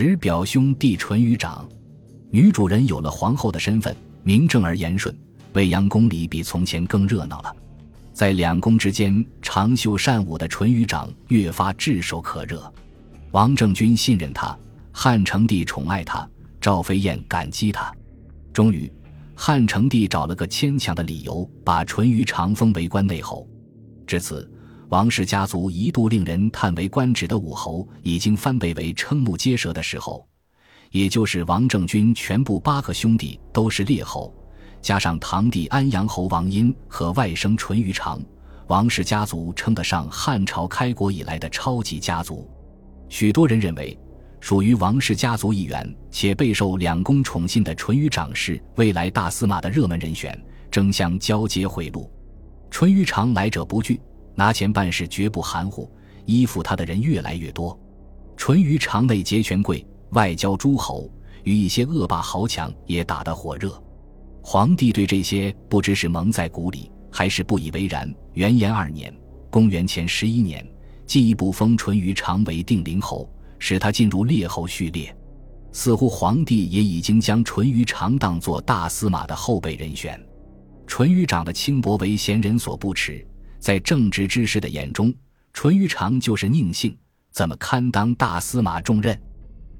十表兄弟淳于长，女主人有了皇后的身份，名正而言顺，未央宫里比从前更热闹了。在两宫之间长袖善舞的淳于长越发炙手可热。王政君信任他，汉成帝宠爱他，赵飞燕感激他。终于，汉成帝找了个牵强的理由，把淳于长封为关内侯。至此。王氏家族一度令人叹为观止的武侯，已经翻倍为瞠目结舌的时候，也就是王政君全部八个兄弟都是列侯，加上堂弟安阳侯王殷和外甥淳于长，王氏家族称得上汉朝开国以来的超级家族。许多人认为，属于王氏家族一员且备受两宫宠信的淳于长是未来大司马的热门人选，争相交接贿赂。淳于长来者不拒。拿钱办事绝不含糊，依附他的人越来越多。淳于长内结权贵，外交诸侯，与一些恶霸豪强也打得火热。皇帝对这些不知是蒙在鼓里，还是不以为然。元延二年（公元前十一年），进一步封淳于长为定陵侯，使他进入列侯序列。似乎皇帝也已经将淳于长当作大司马的后备人选。淳于长的轻薄为贤人所不齿。在正直之士的眼中，淳于长就是佞幸，怎么堪当大司马重任？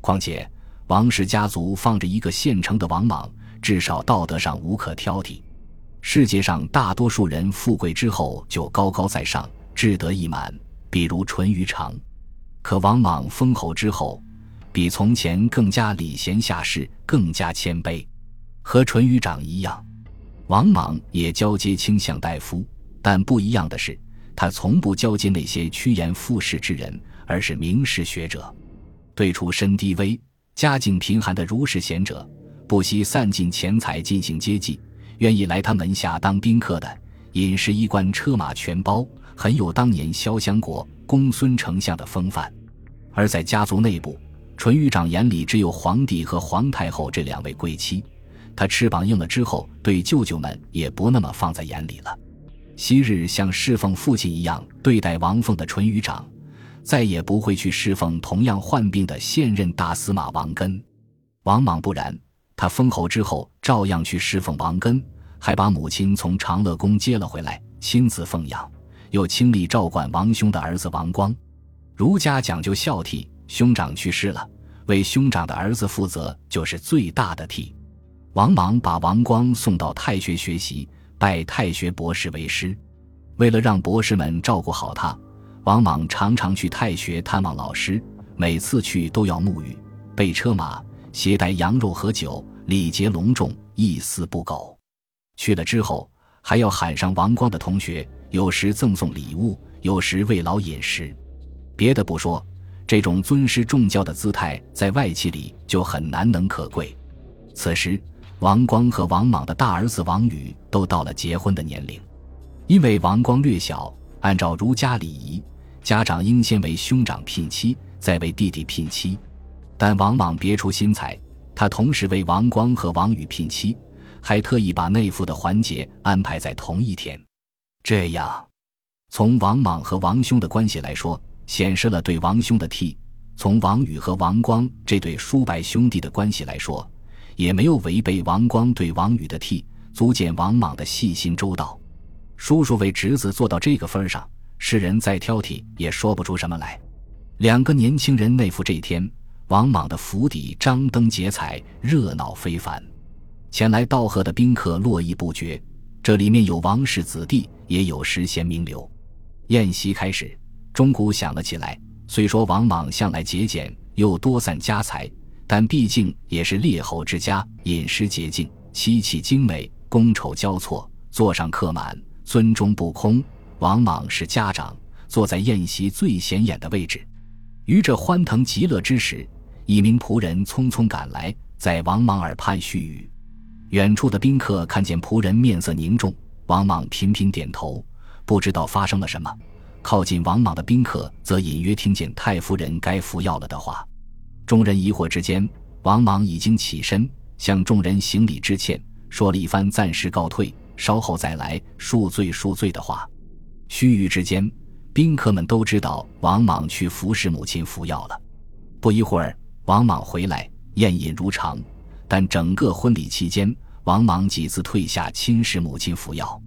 况且王氏家族放着一个现成的王莽，至少道德上无可挑剔。世界上大多数人富贵之后就高高在上，志得意满，比如淳于长。可王莽封侯之后，比从前更加礼贤下士，更加谦卑，和淳于长一样。王莽也交接卿相大夫。但不一样的是，他从不交接那些趋炎附势之人，而是名士学者。对出身低微、家境贫寒的儒士贤者，不惜散尽钱财进行接济，愿意来他门下当宾客的，饮食衣冠车马全包，很有当年潇湘国公孙丞相的风范。而在家族内部，淳于长眼里只有皇帝和皇太后这两位贵妻，他翅膀硬了之后，对舅舅们也不那么放在眼里了。昔日像侍奉父亲一样对待王凤的淳于长，再也不会去侍奉同样患病的现任大司马王根。王莽不然，他封侯之后照样去侍奉王根，还把母亲从长乐宫接了回来，亲自奉养，又倾力照管王兄的儿子王光。儒家讲究孝悌，兄长去世了，为兄长的儿子负责就是最大的悌。王莽把王光送到太学学习。拜太学博士为师，为了让博士们照顾好他，王莽常常去太学探望老师。每次去都要沐浴、备车马、携带羊肉和酒，礼节隆重，一丝不苟。去了之后，还要喊上王光的同学，有时赠送礼物，有时慰劳饮食。别的不说，这种尊师重教的姿态，在外戚里就很难能可贵。此时。王光和王莽的大儿子王宇都到了结婚的年龄，因为王光略小，按照儒家礼仪，家长应先为兄长聘妻，再为弟弟聘妻。但王莽别出心裁，他同时为王光和王宇聘妻，还特意把内附的环节安排在同一天。这样，从王莽和王兄的关系来说，显示了对王兄的替；从王宇和王光这对叔伯兄弟的关系来说。也没有违背王光对王宇的替，足见王莽的细心周到。叔叔为侄子做到这个份上，世人再挑剔也说不出什么来。两个年轻人内附这天，王莽的府邸张灯结彩，热闹非凡。前来道贺的宾客络绎不绝，这里面有王氏子弟，也有时贤名流。宴席开始，钟鼓响了起来。虽说王莽向来节俭，又多散家财。但毕竟也是列侯之家，饮食洁净，漆器精美，觥筹交错，座上客满，尊中不空。王莽是家长，坐在宴席最显眼的位置。于这欢腾极乐之时，一名仆人匆匆赶来，在王莽耳畔絮语。远处的宾客看见仆人面色凝重，王莽频频点头，不知道发生了什么。靠近王莽的宾客则隐约听见太夫人该服药了的话。众人疑惑之间，王莽已经起身向众人行礼致歉，说了一番暂时告退，稍后再来恕罪恕罪的话。须臾之间，宾客们都知道王莽去服侍母亲服药了。不一会儿，王莽回来，宴饮如常，但整个婚礼期间，王莽几次退下亲视母亲服药。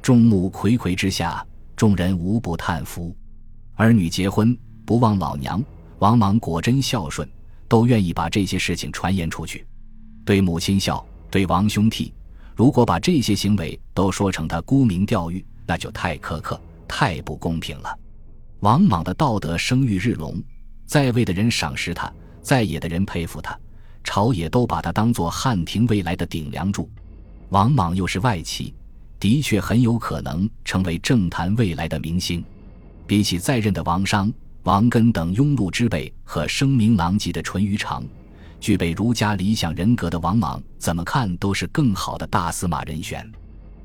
众目睽睽之下，众人无不叹服。儿女结婚不忘老娘，王莽果真孝顺，都愿意把这些事情传言出去。对母亲孝，对王兄悌，如果把这些行为都说成他沽名钓誉，那就太苛刻，太不公平了。王莽的道德声誉日隆，在位的人赏识他，在野的人佩服他，朝野都把他当作汉廷未来的顶梁柱。王莽又是外戚。的确很有可能成为政坛未来的明星。比起在任的王商、王根等庸碌之辈和声名狼藉的淳于长，具备儒家理想人格的王莽，怎么看都是更好的大司马人选。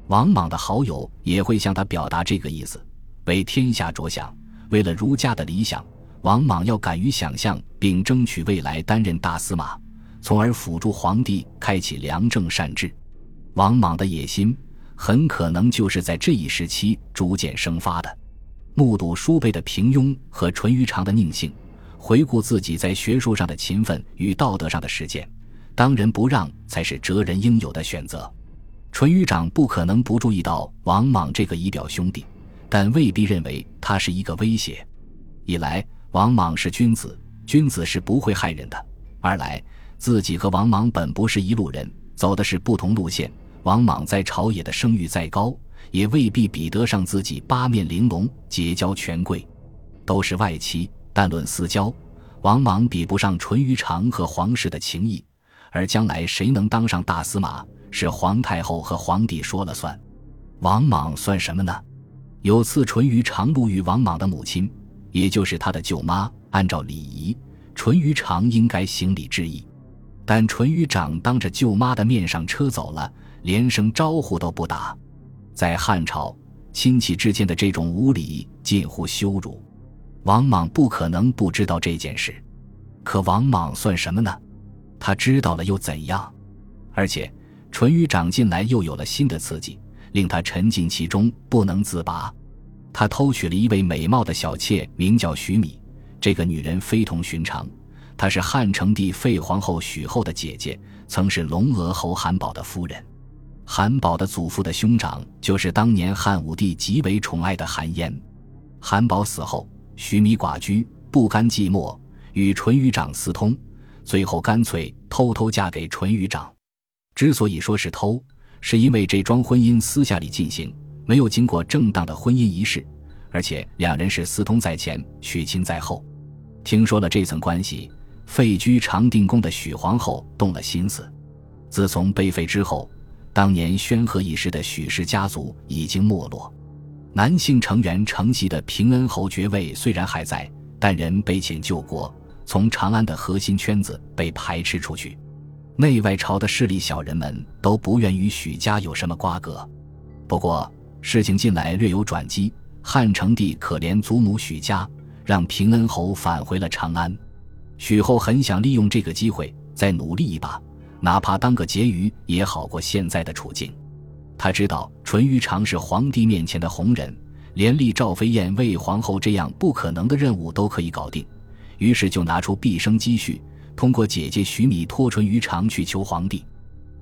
王莽的好友也会向他表达这个意思：为天下着想，为了儒家的理想，王莽要敢于想象并争取未来担任大司马，从而辅助皇帝开启良政善治。王莽的野心。很可能就是在这一时期逐渐生发的。目睹叔辈的平庸和淳于长的宁性，回顾自己在学术上的勤奋与道德上的实践，当仁不让才是哲人应有的选择。淳于长不可能不注意到王莽这个仪表兄弟，但未必认为他是一个威胁。一来，王莽是君子，君子是不会害人的；二来，自己和王莽本不是一路人，走的是不同路线。王莽在朝野的声誉再高，也未必比得上自己八面玲珑结交权贵。都是外戚，但论私交，王莽比不上淳于长和皇室的情谊。而将来谁能当上大司马，是皇太后和皇帝说了算。王莽算什么呢？有次淳于长路遇王莽的母亲，也就是他的舅妈，按照礼仪，淳于长应该行礼致意，但淳于长当着舅妈的面上车走了。连声招呼都不打，在汉朝，亲戚之间的这种无礼近乎羞辱。王莽不可能不知道这件事，可王莽算什么呢？他知道了又怎样？而且，淳于长进来又有了新的刺激，令他沉浸其中不能自拔。他偷娶了一位美貌的小妾，名叫许米。这个女人非同寻常，她是汉成帝废皇后许后的姐姐，曾是龙娥侯韩宝的夫人。韩宝的祖父的兄长就是当年汉武帝极为宠爱的韩嫣。韩宝死后，许米寡居，不甘寂寞，与淳于长私通，最后干脆偷偷嫁给淳于长。之所以说是偷，是因为这桩婚姻私下里进行，没有经过正当的婚姻仪式，而且两人是私通在前，娶亲在后。听说了这层关系，废居长定宫的许皇后动了心思。自从被废之后。当年宣和一时的许氏家族已经没落，男性成员承袭的平恩侯爵位虽然还在，但人被遣救国，从长安的核心圈子被排斥出去。内外朝的势力小人们都不愿与许家有什么瓜葛。不过事情近来略有转机，汉成帝可怜祖母许家，让平恩侯返回了长安。许后很想利用这个机会再努力一把。哪怕当个婕妤也好过现在的处境。他知道淳于长是皇帝面前的红人，连立赵飞燕为皇后这样不可能的任务都可以搞定，于是就拿出毕生积蓄，通过姐姐许米托淳于长去求皇帝。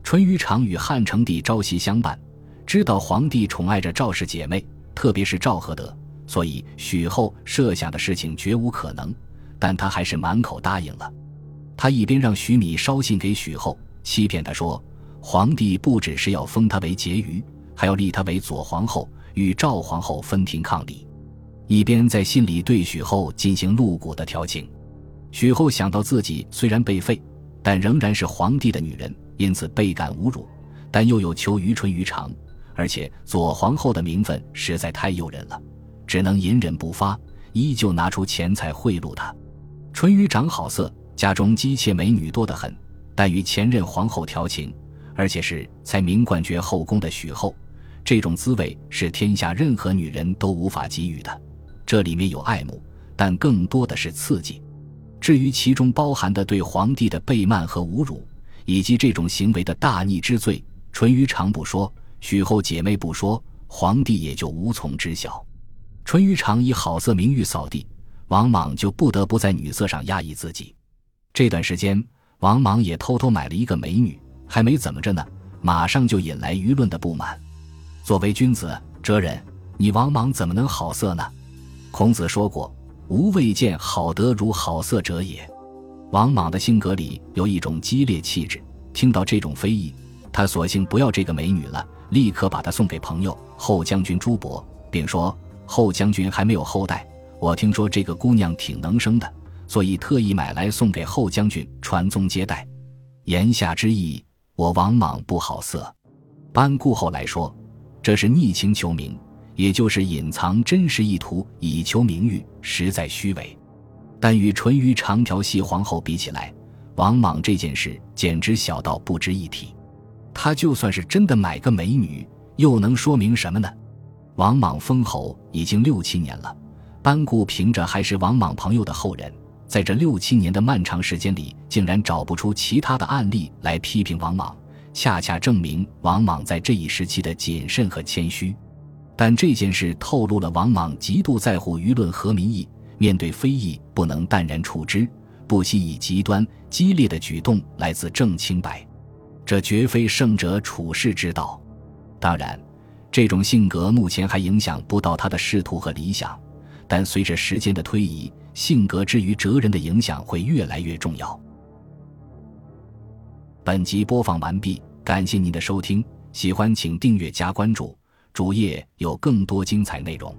淳于长与汉成帝朝夕相伴，知道皇帝宠爱着赵氏姐妹，特别是赵合德，所以许后设想的事情绝无可能，但他还是满口答应了。他一边让许米捎信给许后，欺骗她说，皇帝不只是要封她为婕妤，还要立她为左皇后，与赵皇后分庭抗礼；一边在信里对许后进行露骨的调情。许后想到自己虽然被废，但仍然是皇帝的女人，因此倍感侮辱，但又有求于淳于长，而且左皇后的名分实在太诱人了，只能隐忍不发，依旧拿出钱财贿赂他。淳于长好色。家中姬妾美女多得很，但与前任皇后调情，而且是才名冠绝后宫的许后，这种滋味是天下任何女人都无法给予的。这里面有爱慕，但更多的是刺激。至于其中包含的对皇帝的背慢和侮辱，以及这种行为的大逆之罪，淳于长不说，许后姐妹不说，皇帝也就无从知晓。淳于长以好色名誉扫地，王莽就不得不在女色上压抑自己。这段时间，王莽也偷偷买了一个美女，还没怎么着呢，马上就引来舆论的不满。作为君子，哲人，你王莽怎么能好色呢？孔子说过：“吾未见好德如好色者也。”王莽的性格里有一种激烈气质，听到这种非议，他索性不要这个美女了，立刻把她送给朋友后将军朱伯，并说：“后将军还没有后代，我听说这个姑娘挺能生的。”所以特意买来送给后将军传宗接代，言下之意，我王莽不好色。班固后来说，这是逆情求名，也就是隐藏真实意图以求名誉，实在虚伪。但与淳于长条系皇后比起来，王莽这件事简直小到不值一提。他就算是真的买个美女，又能说明什么呢？王莽封侯已经六七年了，班固凭着还是王莽朋友的后人。在这六七年的漫长时间里，竟然找不出其他的案例来批评王莽，恰恰证明王莽在这一时期的谨慎和谦虚。但这件事透露了王莽极度在乎舆论和民意，面对非议不能淡然处之，不惜以极端激烈的举动来自证清白，这绝非圣者处世之道。当然，这种性格目前还影响不到他的仕途和理想，但随着时间的推移。性格之于哲人的影响会越来越重要。本集播放完毕，感谢您的收听，喜欢请订阅加关注，主页有更多精彩内容。